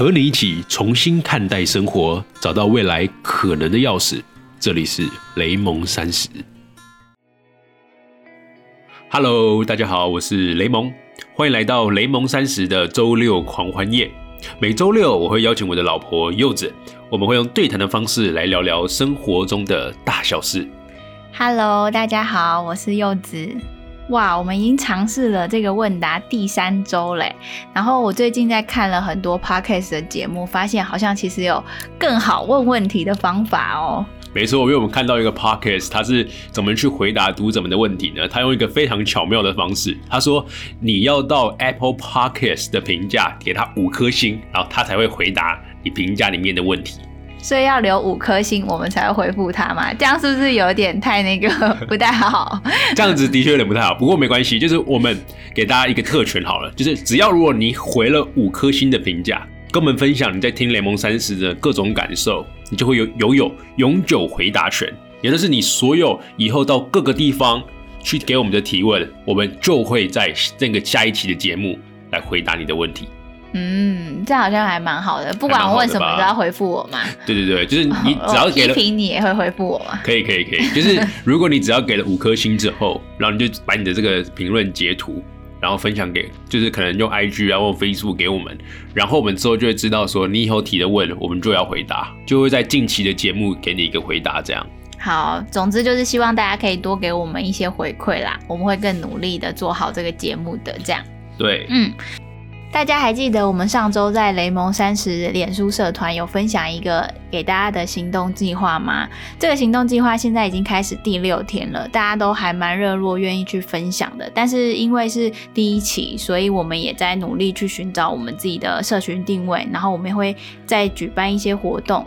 和你一起重新看待生活，找到未来可能的钥匙。这里是雷蒙三十。Hello，大家好，我是雷蒙，欢迎来到雷蒙三十的周六狂欢夜。每周六我会邀请我的老婆柚子，我们会用对谈的方式来聊聊生活中的大小事。Hello，大家好，我是柚子。哇，我们已经尝试了这个问答第三周嘞。然后我最近在看了很多 podcast 的节目，发现好像其实有更好问问题的方法哦。没错，因为我们看到一个 podcast，他是怎么去回答读者们的问题呢？他用一个非常巧妙的方式，他说你要到 Apple Podcast 的评价给他五颗星，然后他才会回答你评价里面的问题。所以要留五颗星，我们才会回复他嘛？这样是不是有点太那个 不太好？这样子的确有点不太好，不过没关系，就是我们给大家一个特权好了，就是只要如果你回了五颗星的评价，跟我们分享你在听雷蒙三十的各种感受，你就会有有有永久回答权，也就是你所有以后到各个地方去给我们的提问，我们就会在这个下一期的节目来回答你的问题。嗯，这样好像还蛮好的，不管我问什么都要回复我嘛。对对对，就是你只要我给了批评你也会回复我嘛。可以可以可以，就是如果你只要给了五颗星之后，然后你就把你的这个评论截图，然后分享给，就是可能用 IG 啊或 Facebook 给我们，然后我们之后就会知道说你以后提的问，我们就要回答，就会在近期的节目给你一个回答，这样。好，总之就是希望大家可以多给我们一些回馈啦，我们会更努力的做好这个节目的。这样，对，嗯，大家还记得我们上周在雷蒙三十脸书社团有分享一个给大家的行动计划吗？这个行动计划现在已经开始第六天了，大家都还蛮热络，愿意去分享的。但是因为是第一期，所以我们也在努力去寻找我们自己的社群定位，然后我们也会再举办一些活动。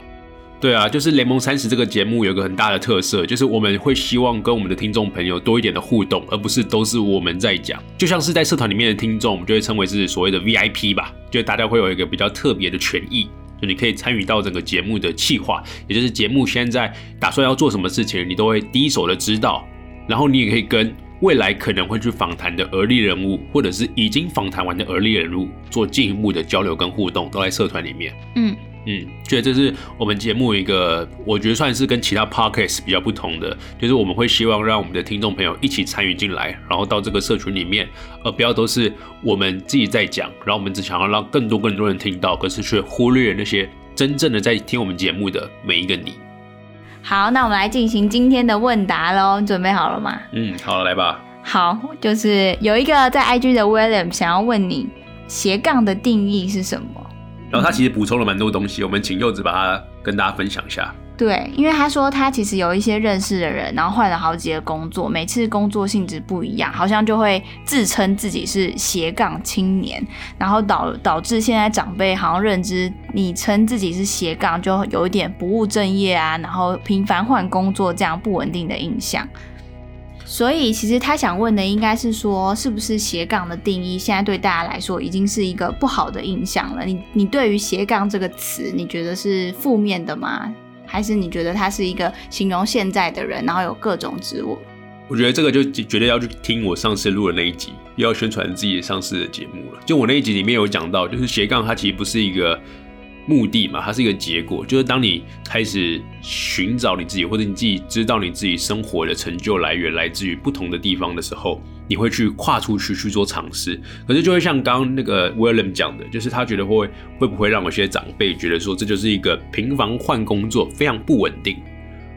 对啊，就是联盟三十这个节目有一个很大的特色，就是我们会希望跟我们的听众朋友多一点的互动，而不是都是我们在讲。就像是在社团里面的听众，我们就会称为是所谓的 VIP 吧，就大家会有一个比较特别的权益，就你可以参与到整个节目的企划，也就是节目现在打算要做什么事情，你都会第一手的知道，然后你也可以跟未来可能会去访谈的而立人物，或者是已经访谈完的而立人物做进一步的交流跟互动，都在社团里面。嗯，嗯，觉得这是我们节目一个，我觉得算是跟其他 podcast 比较不同的，就是我们会希望让我们的听众朋友一起参与进来，然后到这个社群里面，而不要都是我们自己在讲，然后我们只想要让更多更多人听到，可是却忽略那些真正的在听我们节目的每一个你。好，那我们来进行今天的问答喽，你准备好了吗？嗯，好了，来吧。好，就是有一个在 IG 的 William 想要问你斜杠的定义是什么？然后他其实补充了蛮多东西，我们请柚子把它跟大家分享一下。对，因为他说他其实有一些认识的人，然后换了好几个工作，每次工作性质不一样，好像就会自称自己是斜杠青年，然后导导致现在长辈好像认知你称自己是斜杠，就有一点不务正业啊，然后频繁换工作这样不稳定的印象。所以其实他想问的应该是说，是不是斜杠的定义现在对大家来说已经是一个不好的印象了？你你对于斜杠这个词，你觉得是负面的吗？还是你觉得它是一个形容现在的人，然后有各种职务？我觉得这个就绝对要去听我上次录的那一集，又要宣传自己上次的节目了。就我那一集里面有讲到，就是斜杠它其实不是一个目的嘛，它是一个结果。就是当你开始寻找你自己，或者你自己知道你自己生活的成就来源来自于不同的地方的时候，你会去跨出去去做尝试。可是就会像刚刚那个 William 讲的，就是他觉得会会不会让有些长辈觉得说这就是一个频繁换工作，非常不稳定。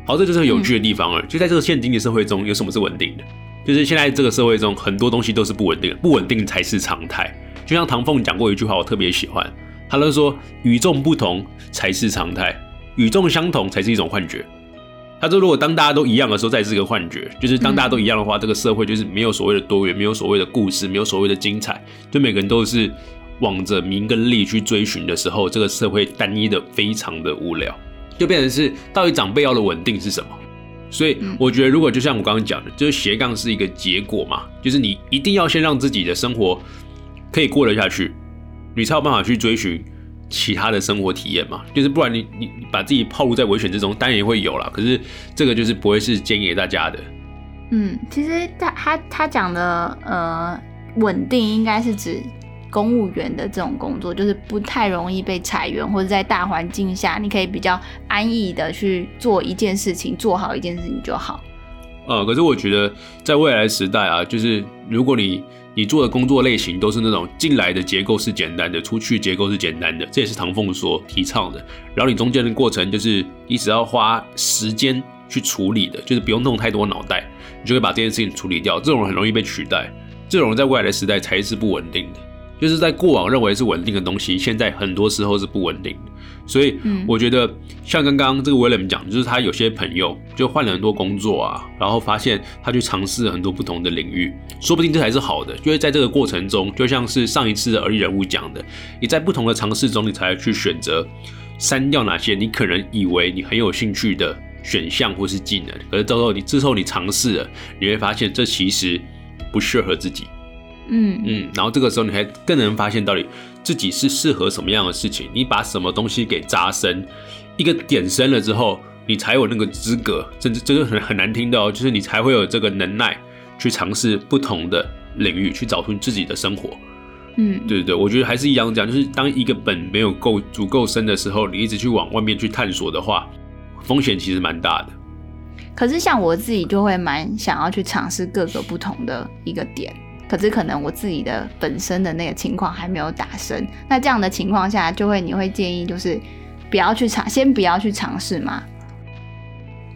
好，这就是很有趣的地方了。就在这个现今的社会中，有什么是稳定的？就是现在这个社会中，很多东西都是不稳定的，不稳定才是常态。就像唐凤讲过一句话，我特别喜欢，他都说与众不同才是常态，与众相同才是一种幻觉。他说，如果当大家都一样的时候，再是个幻觉，就是当大家都一样的话，这个社会就是没有所谓的多元，没有所谓的故事，没有所谓的精彩，就每个人都是往着名跟利去追寻的时候，这个社会单一的非常的无聊。就变成是到底长辈要的稳定是什么？所以我觉得，如果就像我刚刚讲的，就是斜杠是一个结果嘛，就是你一定要先让自己的生活可以过得下去，你才有办法去追寻其他的生活体验嘛。就是不然你你你把自己泡入在危险之中，当然也会有啦。可是这个就是不会是建议给大家的。嗯，其实他他他讲的呃稳定，应该是指公务员的这种工作，就是不太容易被裁员，或者在大环境下，你可以比较安逸的去做一件事情，做好一件事情就好。呃，可是我觉得在未来时代啊，就是如果你你做的工作类型都是那种进来的结构是简单的，出去结构是简单的，这也是唐凤所提倡的。然后你中间的过程就是你只要花时间去处理的，就是不用弄太多脑袋，你就会把这件事情处理掉。这种人很容易被取代，这种人在未来的时代才是不稳定的。就是在过往认为是稳定的东西，现在很多时候是不稳定的。所以我觉得，像刚刚这个威廉讲，就是他有些朋友就换了很多工作啊，然后发现他去尝试很多不同的领域，说不定这才是好的。因为在这个过程中，就像是上一次的而立人物讲的，你在不同的尝试中，你才去选择删掉哪些你可能以为你很有兴趣的选项或是技能，可是到时候你之后你尝试了，你会发现这其实不适合自己。嗯嗯，然后这个时候你还更能发现到底自己是适合什么样的事情。你把什么东西给扎深，一个点深了之后，你才有那个资格，甚至真的很很难听到，就是你才会有这个能耐去尝试不同的领域，去找出自己的生活。嗯，对对对，我觉得还是一样讲，就是当一个本没有够足够深的时候，你一直去往外面去探索的话，风险其实蛮大的。可是像我自己就会蛮想要去尝试各个不同的一个点。可是可能我自己的本身的那个情况还没有打深，那这样的情况下，就会你会建议就是不要去尝，先不要去尝试吗？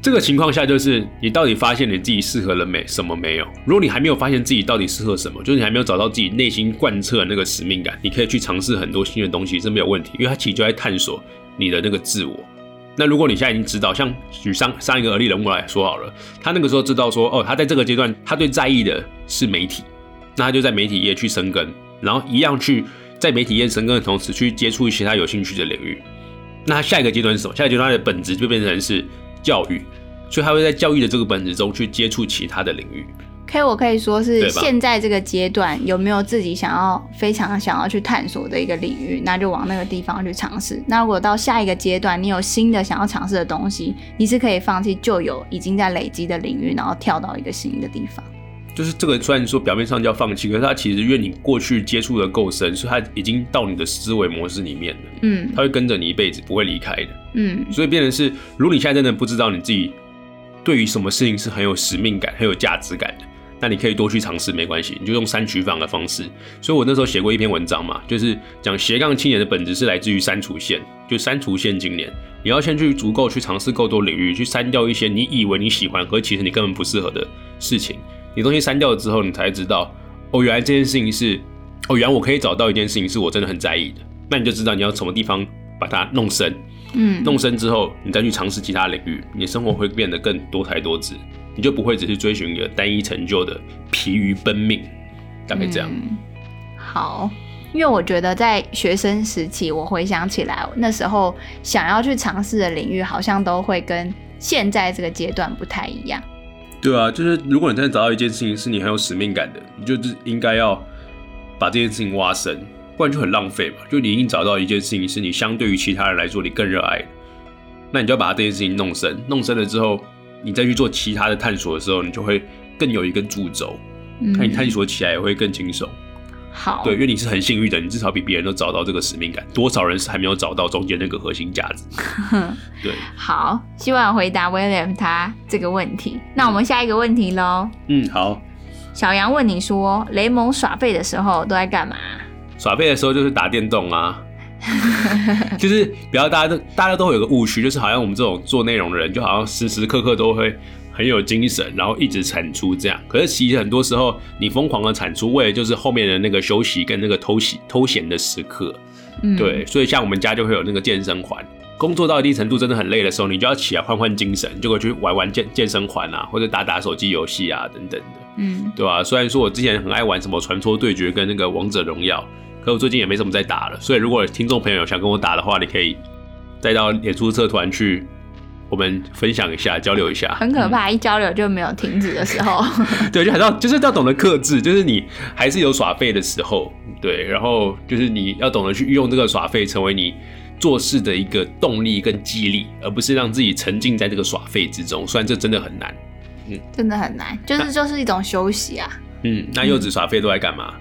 这个情况下就是你到底发现你自己适合了没？什么没有？如果你还没有发现自己到底适合什么，就是你还没有找到自己内心贯彻的那个使命感，你可以去尝试很多新的东西是没有问题，因为它其实就在探索你的那个自我。那如果你现在已经知道，像举上上一个而立人物来说好了，他那个时候知道说，哦，他在这个阶段他最在意的是媒体。那他就在媒体业去生根，然后一样去在媒体业生根的同时，去接触一些他有兴趣的领域。那他下一个阶段是什么？下一个阶段他的本质就变成是教育，所以他会在教育的这个本质中去接触其他的领域。可以，我可以说是现在这个阶段有没有自己想要非常想要去探索的一个领域，那就往那个地方去尝试。那如果到下一个阶段，你有新的想要尝试的东西，你是可以放弃旧有已经在累积的领域，然后跳到一个新的地方。就是这个，虽然说表面上叫放弃，可是它其实因为你过去接触的够深，所以它已经到你的思维模式里面了。嗯，它会跟着你一辈子，不会离开的。嗯，所以变成是，如果你现在真的不知道你自己对于什么事情是很有使命感、很有价值感的，那你可以多去尝试，没关系，你就用删取法的方式。所以我那时候写过一篇文章嘛，就是讲斜杠青年的本质是来自于删除线，就删除线今年，你要先去足够去尝试够多领域，去删掉一些你以为你喜欢，和其实你根本不适合的事情。你东西删掉了之后，你才知道，哦，原来这件事情是，哦，原来我可以找到一件事情是我真的很在意的，那你就知道你要什么地方把它弄深，嗯，弄深之后，你再去尝试其他领域，你生活会变得更多才多姿，你就不会只是追寻一个单一成就的疲于奔命，大概这样。好，因为我觉得在学生时期，我回想起来，那时候想要去尝试的领域，好像都会跟现在这个阶段不太一样。对啊，就是如果你真的找到一件事情是你很有使命感的，你就是应该要把这件事情挖深，不然就很浪费嘛。就你已经找到一件事情是你相对于其他人来说你更热爱，那你就要把这件事情弄深，弄深了之后，你再去做其他的探索的时候，你就会更有一根主轴，那你探索起来也会更轻松。好，对，因为你是很幸运的，你至少比别人都找到这个使命感。多少人是还没有找到中间那个核心价值？对，好，希望回答 William 他这个问题。那我们下一个问题喽。嗯，好。小杨问你说，雷蒙耍废的时候都在干嘛？耍废的时候就是打电动啊，就是比较大家都大家都会有个误区，就是好像我们这种做内容的人，就好像时时刻刻都会。很有精神，然后一直产出这样。可是其实很多时候，你疯狂的产出，为了就是后面的那个休息跟那个偷息偷闲的时刻。嗯，对。所以像我们家就会有那个健身环，工作到一定程度真的很累的时候，你就要起来换换精神，就会去玩玩健健身环啊，或者打打手机游戏啊等等的。嗯，对吧？虽然说我之前很爱玩什么传说对决跟那个王者荣耀，可我最近也没什么在打了。所以如果听众朋友想跟我打的话，你可以带到演出社团去。我们分享一下，交流一下，很可怕，一交流就没有停止的时候。对，就还要就是要懂得克制，就是你还是有耍废的时候，对，然后就是你要懂得去运用这个耍废，成为你做事的一个动力跟激励，而不是让自己沉浸在这个耍废之中。虽然这真的很难，嗯，真的很难，就是就是一种休息啊。嗯，那柚子耍废都在干嘛？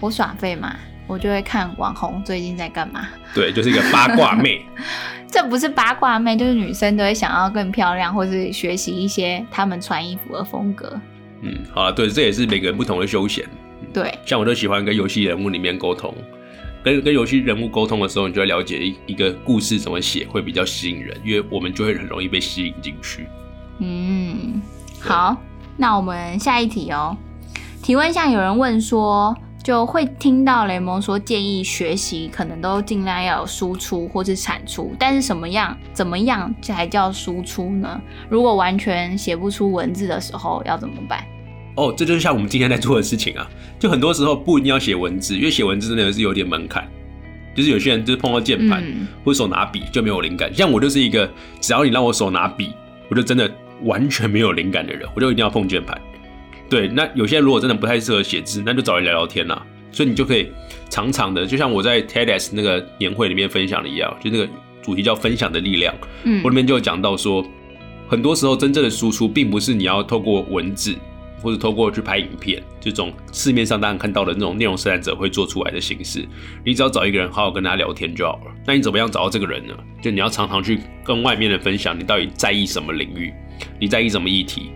我耍废嘛，我就会看网红最近在干嘛。对，就是一个八卦妹。这不是八卦妹，就是女生都会想要更漂亮，或是学习一些她们穿衣服的风格。嗯，好了，对，这也是每个人不同的休闲。对，像我都喜欢跟游戏人物里面沟通，跟跟游戏人物沟通的时候，你就会了解一一个故事怎么写会比较吸引人，因为我们就会很容易被吸引进去。嗯，好，那我们下一题哦。提问像有人问说。就会听到雷蒙说建议学习可能都尽量要有输出或是产出，但是什么样怎么样才叫输出呢？如果完全写不出文字的时候要怎么办？哦，这就是像我们今天在做的事情啊。就很多时候不一定要写文字，因为写文字真的是有点门槛。就是有些人就是碰到键盘或手拿笔就没有灵感，像我就是一个只要你让我手拿笔，我就真的完全没有灵感的人，我就一定要碰键盘。对，那有些人如果真的不太适合写字，那就找人聊聊天啦。所以你就可以常常的，就像我在 TEDx 那个年会里面分享的一样，就那个主题叫分享的力量。嗯，我里面就有讲到说，很多时候真正的输出，并不是你要透过文字或者透过去拍影片这种市面上大家看到的那种内容生产者会做出来的形式。你只要找一个人好好跟他聊天就好了。那你怎么样找到这个人呢？就你要常常去跟外面的分享，你到底在意什么领域，你在意什么议题。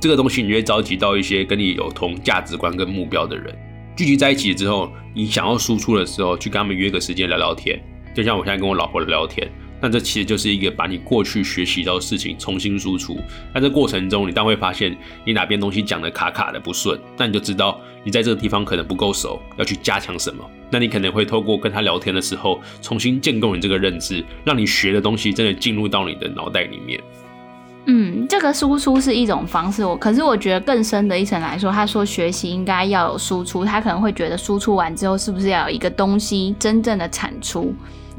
这个东西，你会召集到一些跟你有同价值观跟目标的人，聚集在一起之后，你想要输出的时候，去跟他们约个时间聊聊天。就像我现在跟我老婆聊天，那这其实就是一个把你过去学习到的事情重新输出。那这过程中，你当会发现你哪边东西讲的卡卡的不顺，那你就知道你在这个地方可能不够熟，要去加强什么。那你可能会透过跟他聊天的时候，重新建构你这个认知，让你学的东西真的进入到你的脑袋里面。嗯，这个输出是一种方式，我可是我觉得更深的一层来说，他说学习应该要有输出，他可能会觉得输出完之后，是不是要有一个东西真正的产出，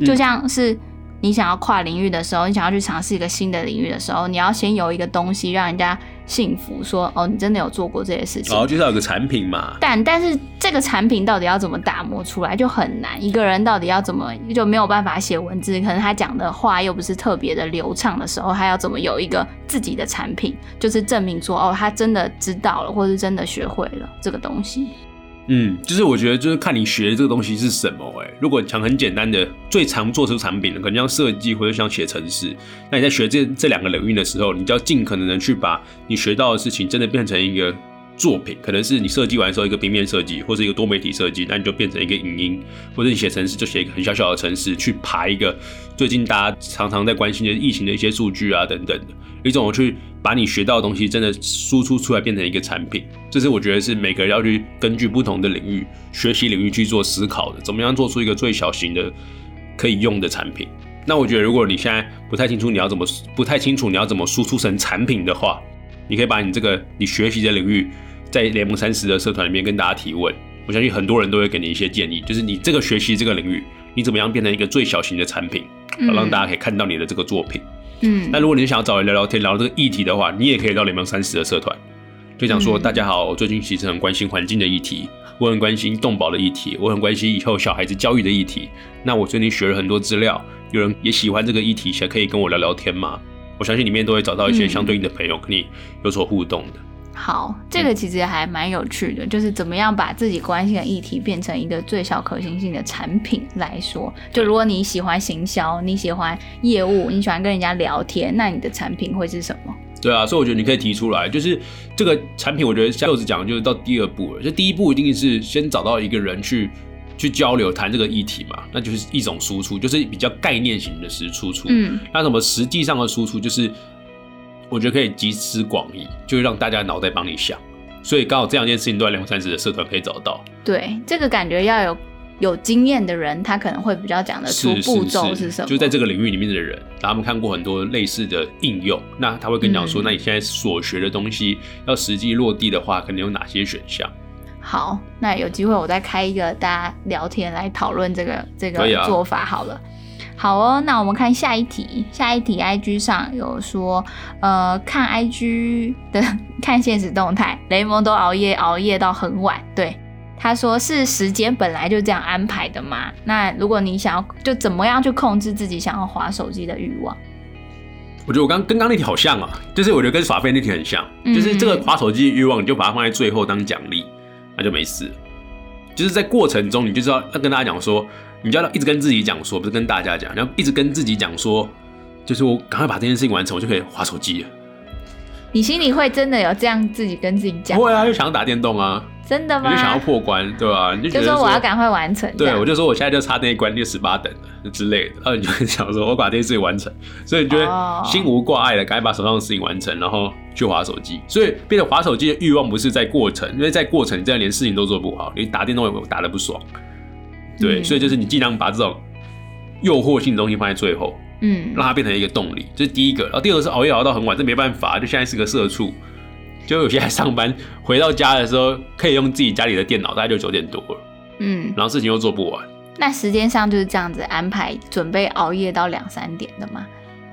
就像是。你想要跨领域的时候，你想要去尝试一个新的领域的时候，你要先有一个东西让人家信服，说哦，你真的有做过这些事情。哦，就是有个产品嘛。但但是这个产品到底要怎么打磨出来就很难。一个人到底要怎么就没有办法写文字，可能他讲的话又不是特别的流畅的时候，他要怎么有一个自己的产品，就是证明说哦，他真的知道了，或是真的学会了这个东西。嗯，就是我觉得就是看你学的这个东西是什么哎。如果讲很简单的，最常做出产品的，可能像设计或者像写程式。那你在学这这两个领域的时候，你就要尽可能的去把你学到的事情真的变成一个作品。可能是你设计完之后一个平面设计，或者一个多媒体设计，那你就变成一个影音，或者你写程式就写一个很小小的程式去爬一个最近大家常常在关心的疫情的一些数据啊等等的一种去。把你学到的东西真的输出出来，变成一个产品，这是我觉得是每个人要去根据不同的领域、学习领域去做思考的，怎么样做出一个最小型的可以用的产品。那我觉得，如果你现在不太清楚你要怎么不太清楚你要怎么输出成产品的话，你可以把你这个你学习的领域在联盟三十的社团里面跟大家提问，我相信很多人都会给你一些建议，就是你这个学习这个领域，你怎么样变成一个最小型的产品，好让大家可以看到你的这个作品。嗯，那如果你想要找人聊聊天，聊这个议题的话，你也可以到联盟三十的社团，就讲说大家好，我最近其实很关心环境的议题，我很关心动保的议题，我很关心以后小孩子教育的议题。那我最近学了很多资料，有人也喜欢这个议题，想可以跟我聊聊天吗？我相信里面都会找到一些相对应的朋友跟你有所互动的。好，这个其实还蛮有趣的，就是怎么样把自己关心的议题变成一个最小可行性的产品来说。就如果你喜欢行销，你喜欢业务，你喜欢跟人家聊天，那你的产品会是什么？对啊，所以我觉得你可以提出来，就是这个产品，我觉得像柚子讲，就是到第二步了。就第一步一定是先找到一个人去去交流谈这个议题嘛，那就是一种输出，就是比较概念型的实输出。嗯，那什么实际上的输出就是。我觉得可以集思广益，就是让大家脑袋帮你想，所以刚好这两件事情都在两三十的社团可以找到。对，这个感觉要有有经验的人，他可能会比较讲得出步骤是什么。就在这个领域里面的人，他们看过很多类似的应用，那他会跟你讲说，那你现在所学的东西要实际落地的话，可能有哪些选项？好，那有机会我再开一个大家聊天来讨论这个这个做法好了。好哦，那我们看下一题。下一题，IG 上有说，呃，看 IG 的 看现实动态，雷蒙都熬夜熬夜到很晚。对，他说是时间本来就这样安排的嘛。那如果你想要，就怎么样去控制自己想要划手机的欲望？我觉得我刚跟刚那题好像啊，就是我觉得跟耍废那题很像，就是这个划手机的欲望，你就把它放在最后当奖励，那就没事。就是在过程中，你就知道要跟大家讲说，你就要一直跟自己讲说，不是跟大家讲，然后一直跟自己讲说，就是我赶快把这件事情完成，我就可以划手机了。你心里会真的有这样自己跟自己讲？不会啊，就想要打电动啊，真的吗？你就想要破关，对吧、你就说我要赶快完成。对，我就说我现在就差那一关六十八等了之类的，然后你就会想说，我把这件事情完成，所以你就哦会心无挂碍的赶快把手上的事情完成，然后去划手机。所以变得划手机的欲望不是在过程，因为在过程你这样连事情都做不好，你打电动也打得不爽。对，嗯所以就是你尽量把这种诱惑性的东西放在最后，嗯，让它变成一个动力，这是第一个。然后第二个是熬夜熬到很晚，这没办法，就现在是个社畜。就有些还上班，回到家的时候可以用自己家里的电脑，大概就九点多了，嗯，然后事情又做不完。那时间上就是这样子安排，准备熬夜到两三点的吗？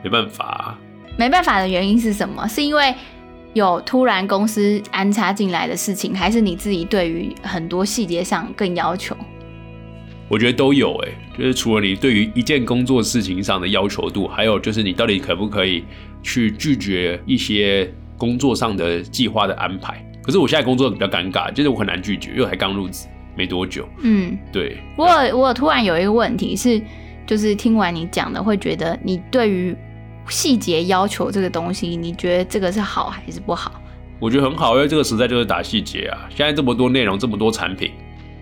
没办法、啊，没办法的原因是什么？是因为有突然公司安插进来的事情，还是你自己对于很多细节上更要求？我觉得都有哎、就是除了你对于一件工作事情上的要求度，还有就是你到底可不可以去拒绝一些工作上的计划的安排。可是我现在工作比较尴尬，就是我很难拒绝，因为我才刚入职没多久。嗯，对，我有我有突然有一个问题是，就是听完你讲的，会觉得你对于细节要求这个东西，你觉得这个是好还是不好？我觉得很好，因为这个时代就是打细节啊。现在这么多内容，这么多产品，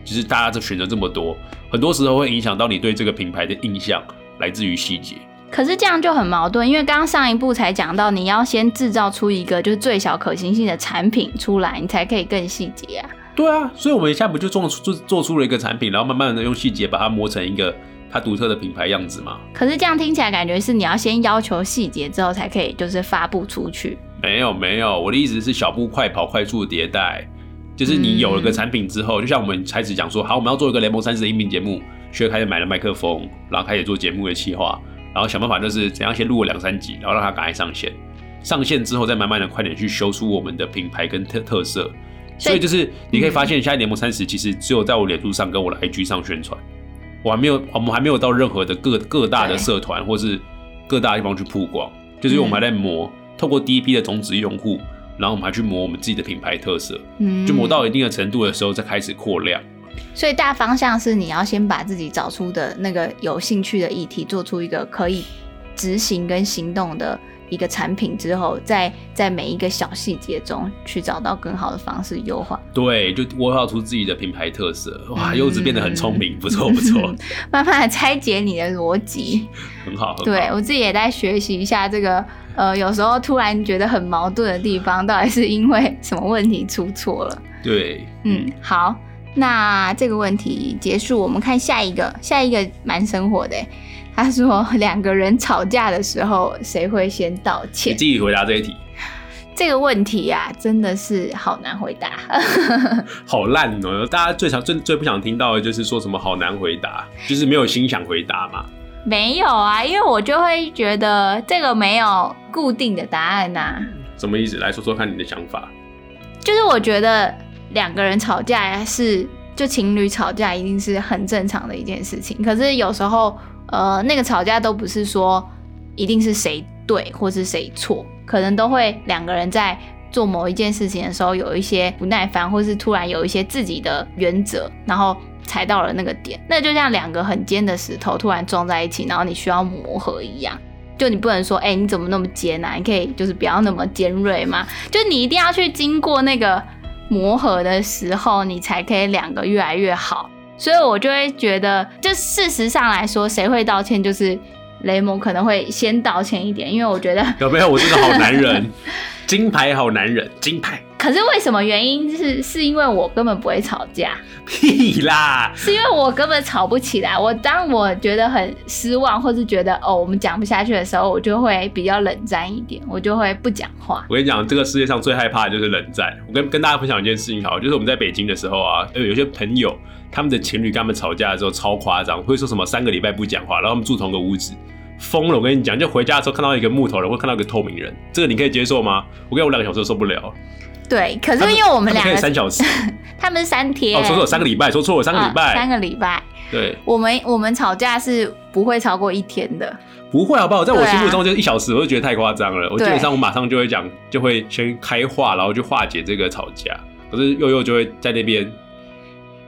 其实大家的选择这么多，很多时候会影响到你对这个品牌的印象，来自于细节。可是这样就很矛盾，因为刚刚上一步才讲到，你要先制造出一个就是最小可行性的产品出来，你才可以更细节啊。对啊，所以我们一下不就做出做做出了一个产品，然后慢慢的用细节把它磨成一个它独特的品牌样子嘛？可是这样听起来感觉是你要先要求细节之后才可以就是发布出去。没有没有，我的意思是小步快跑，快速迭代。就是你有了个产品之后，就像我们开始讲说，好，我们要做一个联盟三十的音频节目，学开始买了麦克风，然后开始做节目的企划，然后想办法就是怎样先录个两三集，然后让它赶快上线。上线之后，再慢慢的快点去修出我们的品牌跟特特色。所以就是你可以发现，现在联盟三十其实只有在我脸书上跟我的 IG 上宣传，我还没有，我们还没有到任何的各各大的社团或是各大地方去曝光，就是因为我们还在磨，透过第一批的种子用户，然后我们还去磨我们自己的品牌特色，嗯，就磨到一定的程度的时候，再开始扩量。所以大方向是你要先把自己找出的那个有兴趣的议题，做出一个可以执行跟行动的一个产品之后，在在每一个小细节中去找到更好的方式优化，对，就窝化出自己的品牌特色。哇，嗯柚子变得很聪明，不错不错，慢慢的拆解你的逻辑。很好。很好对我自己也在学习一下这个，呃，有时候突然觉得很矛盾的地方，到底是因为什么问题出错了？对，嗯，好，那这个问题结束，我们看下一个，下一个蛮生活的欸。他说两个人吵架的时候，谁会先道歉你自？己回答这一题，这个问题呀、真的是好难回答。好烂哦！大家最想最最不想听到的就是说什么好难回答，就是没有心想回答嘛。没有啊，因为我就会觉得这个没有固定的答案呐、什么意思？来说说看你的想法。就是我觉得两个人吵架是，就情侣吵架一定是很正常的一件事情。可是有时候，呃，那个吵架都不是说一定是谁对或是谁错，可能都会两个人在做某一件事情的时候有一些不耐烦，或是突然有一些自己的原则，然后踩到了那个点，那就像两个很尖的石头突然撞在一起，然后你需要磨合一样。就你不能说，哎、你怎么那么尖啊？你可以就是不要那么尖锐嘛。就你一定要去经过那个磨合的时候，你才可以两个越来越好。所以我就会觉得，就事实上来说，谁会道歉，就是雷蒙可能会先道歉一点，因为我觉得，有没有？我是个好男人，金牌好男人，金牌可是为什么原因是是因为我根本不会吵架，屁啦！是因为我根本吵不起来。我当我觉得很失望，或是觉得哦我们讲不下去的时候，我就会比较冷战一点，我就会不讲话。我跟你讲，这个世界上最害怕的就是冷战。我跟跟大家分享一件事情，好，就是我们在北京的时候啊，有有些朋友他们的情侣跟他们吵架的时候超夸张，会说什么三个礼拜不讲话，然后他们住同个屋子，疯了。我跟你讲，就回家的时候看到一个木头人，或看到一个透明人，这个你可以接受吗？我跟我两个小时都受不了。对，可是因为我们两个，三小时，他们是三天，哦，说错三个礼拜，说错了三个礼啊拜，三个礼拜。对，我们我们吵架是不会超过一天的，不会好不好？在我心目中就是一小时，我就觉得太夸张了。我基本上我马上就会讲，就会先开话，然后去化解这个吵架。可是悠悠就会在那边，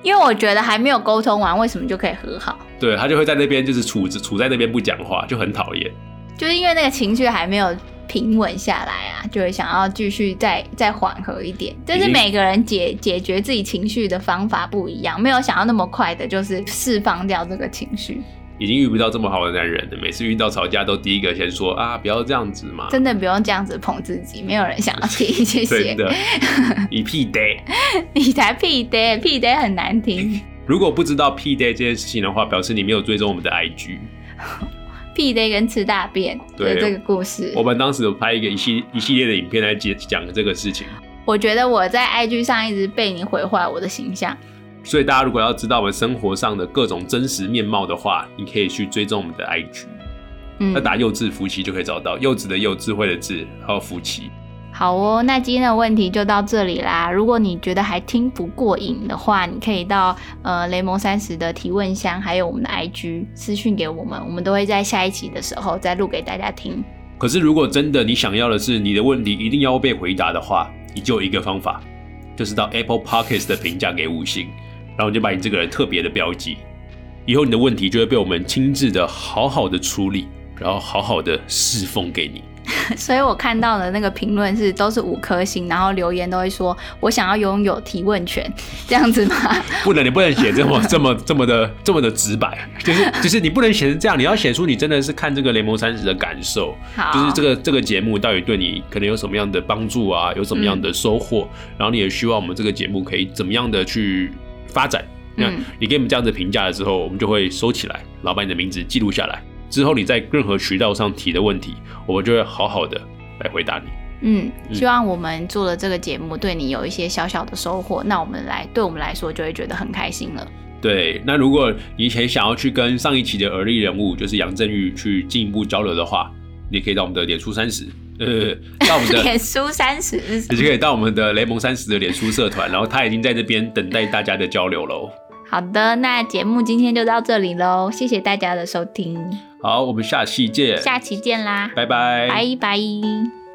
因为我觉得还没有沟通完，为什么就可以和好？对他就会在那边就是处处在那边不讲话，就很讨厌。就是因为那个情绪还没有平稳下来啊，就会想要继续再再缓和一点。但是每个人解解决自己情绪的方法不一样，没有想要那么快的，就是释放掉这个情绪。已经遇不到这么好的男人了，每次遇到吵架都第一个先说啊，不要这样子嘛。真的不用这样子捧自己，没有人想要听，谢谢。真的，你屁呆，你才屁呆，屁呆很难听。如果不知道屁呆这件事情的话，表示你没有追踪我们的 IG。屁呆跟吃大便的这个故事，我们当时有拍一个一系一系列的影片来讲讲这个事情。我觉得我在 IG 上一直被你毁坏我的形象。所以大家如果要知道我们生活上的各种真实面貌的话，你可以去追踪我们的 IG，那打幼稚夫妻就可以找到幼稚的幼智慧的智，还有夫妻。好哦，那今天的问题就到这里啦。如果你觉得还听不过瘾的话，你可以到呃雷蒙三十的提问箱，还有我们的 IG 私讯给我们，我们都会在下一集的时候再录给大家听。可是如果真的你想要的是你的问题一定要被回答的话，你就一个方法，就是到 Apple Podcast 的评价给五星。然后就把你这个人特别的标记，以后你的问题就会被我们亲自的好好的处理，然后好好的侍奉给你。所以我看到的那个评论是都是五颗星，然后留言都会说我想要拥有提问权，这样子吗？不能，你不能写这么这么这么的这么的直白，就是就是你不能写成这样，你要写出你真的是看这个雷蒙三十的感受，就是这个这个节目到底对你可能有什么样的帮助啊，有什么样的收获，然后你也希望我们这个节目可以怎么样的去。发展，那你给我们这样子评价了之后，我们就会收起来，然后把你的名字记录下来。之后你在任何渠道上提的问题，我们就会好好的来回答你。嗯，希望我们做了这个节目对你有一些小小的收获，那我们来对我们来说就会觉得很开心了。对，那如果你很想要去跟上一期的而立人物，就是杨振玉去进一步交流的话，你可以到我们的脸书三十。呃，到我们的脸书三十，你就可以到我们的雷蒙三十的脸书社团，然后他已经在这边等待大家的交流喽。好的，那节目今天就到这里喽，谢谢大家的收听。好，我们下期见，下期见啦，拜拜，拜拜。